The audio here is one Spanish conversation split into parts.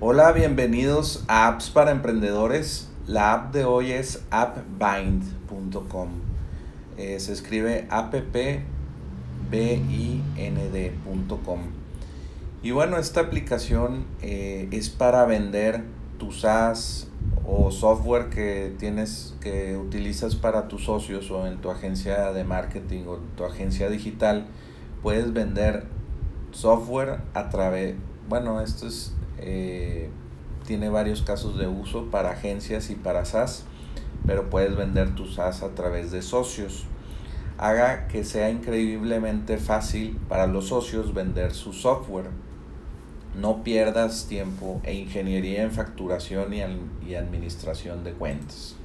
Hola, bienvenidos a Apps para Emprendedores. La app de hoy es appbind.com. Eh, se escribe appbind.com. Y bueno, esta aplicación eh, es para vender tus SaaS o software que tienes que utilizas para tus socios o en tu agencia de marketing o tu agencia digital. Puedes vender software a través, bueno, esto es, eh, tiene varios casos de uso para agencias y para SaaS, pero puedes vender tus SaaS a través de socios. Haga que sea increíblemente fácil para los socios vender su software. No pierdas tiempo e ingeniería en facturación y, y administración de cuentas.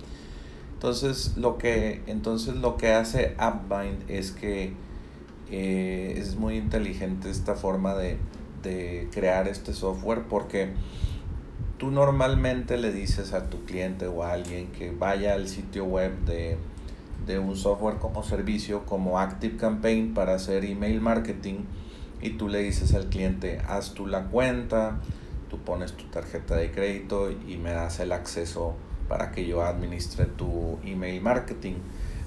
Entonces lo que, entonces lo que hace AppBind es que eh, es muy inteligente esta forma de, crear este software porque tú normalmente le dices a tu cliente o a alguien que vaya al sitio web de, de un software como servicio como ActiveCampaign para hacer email marketing y tú le dices al cliente haz tú la cuenta, tú pones tu tarjeta de crédito y me das el acceso para que yo administre tu email marketing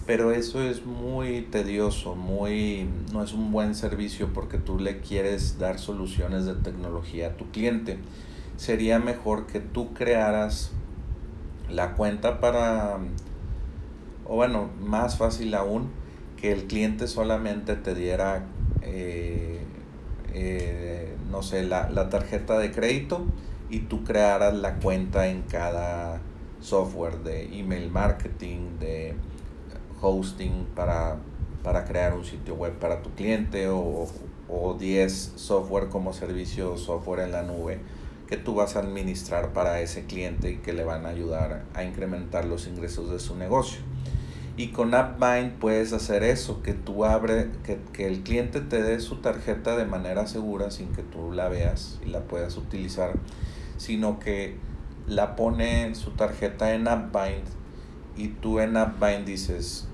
pero eso es muy tedioso, muy no es un buen servicio porque tú le quieres dar soluciones de tecnología a tu cliente. Sería mejor que tú crearas la cuenta para o bueno, más fácil aún que el cliente solamente te diera eh, eh, no sé, la, la tarjeta de crédito y tú crearas la cuenta en cada software de email marketing, de hosting para, para crear un sitio web para tu cliente o, o 10 software como servicio software en la nube que tú vas a administrar para ese cliente y que le van a ayudar a incrementar los ingresos de su negocio. Y con AppBind puedes hacer eso, que tú abre, que, que, el cliente te dé su tarjeta de manera segura sin que tú la veas y la puedas utilizar, sino que la pone su tarjeta en AppBind y tú en AppBind dices,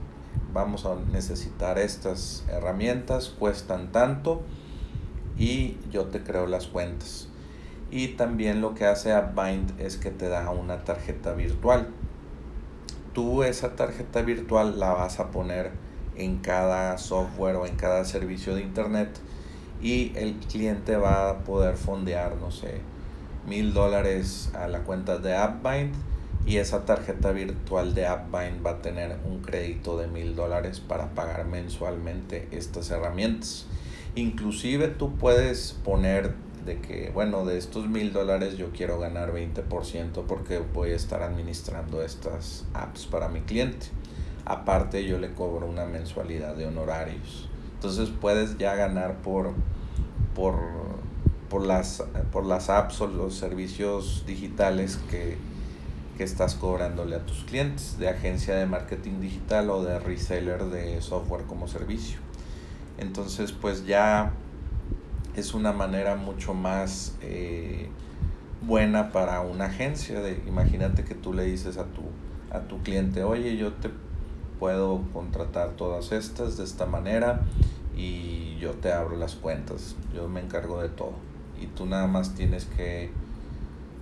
vamos a necesitar estas herramientas, cuestan tanto y yo te creo las cuentas. Y también lo que hace AppBind es que te da una tarjeta virtual. Tú esa tarjeta virtual la vas a poner en cada software o en cada servicio de internet y el cliente va a poder fondear, no sé, mil dólares a la cuenta de AppBind y esa tarjeta virtual de AppBind va a tener un crédito de mil dólares para pagar mensualmente estas herramientas. Inclusive tú puedes poner de que, bueno, de estos mil dólares yo quiero ganar 20% porque voy a estar administrando estas apps para mi cliente. Aparte yo le cobro una mensualidad de honorarios. Entonces puedes ya ganar por, por, por, las, por las apps o los servicios digitales que, que estás cobrándole a tus clientes de agencia de marketing digital o de reseller de software como servicio. Entonces pues ya es una manera mucho más eh, buena para una agencia. De, imagínate que tú le dices a tu, a tu cliente, oye, yo te puedo contratar todas estas de esta manera y yo te abro las cuentas, yo me encargo de todo. Y tú nada más tienes que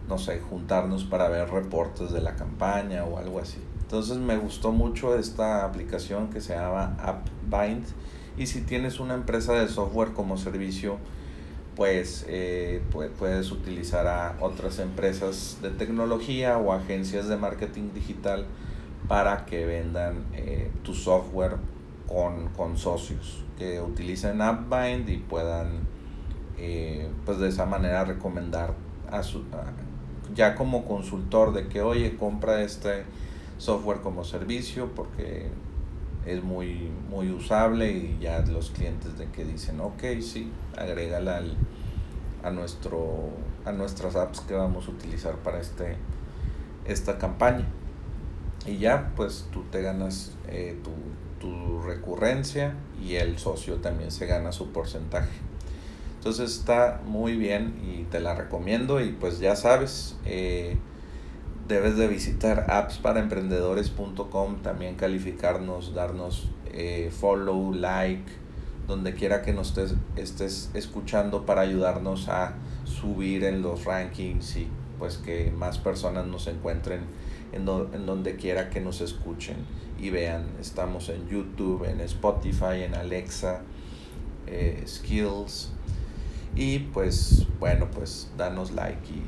no sé, juntarnos para ver reportes de la campaña o algo así. Entonces me gustó mucho esta aplicación que se llama AppBind y si tienes una empresa de software como servicio, pues, eh, puedes utilizar a otras empresas de tecnología o agencias de marketing digital para que vendan eh, tu software con, con, socios que utilicen AppBind y puedan eh, pues de esa manera recomendar a, su, ya como consultor de que, oye, compra este software como servicio porque es muy, muy usable y ya los clientes de que dicen, ok, sí, agrégala al, a, nuestro, a nuestras apps que vamos a utilizar para este, esta campaña. Y ya, pues tú te ganas eh, tu, tu recurrencia y el socio también se gana su porcentaje. Entonces está muy bien y te la recomiendo y pues ya sabes, eh, debes de visitar appsparaemprendedores.com, también calificarnos, darnos eh, follow, like, donde quiera que nos estés, estés escuchando para ayudarnos a subir en los rankings y pues que más personas nos encuentren en, en donde quiera que nos escuchen y vean. Estamos en YouTube, en Spotify, en Alexa, eh, Skills. Y pues bueno, pues danos like y,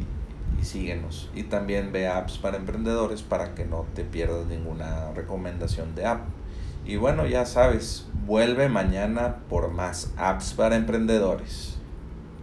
y síguenos. Y también ve apps para emprendedores para que no te pierdas ninguna recomendación de app. Y bueno, ya sabes, vuelve mañana por más apps para emprendedores.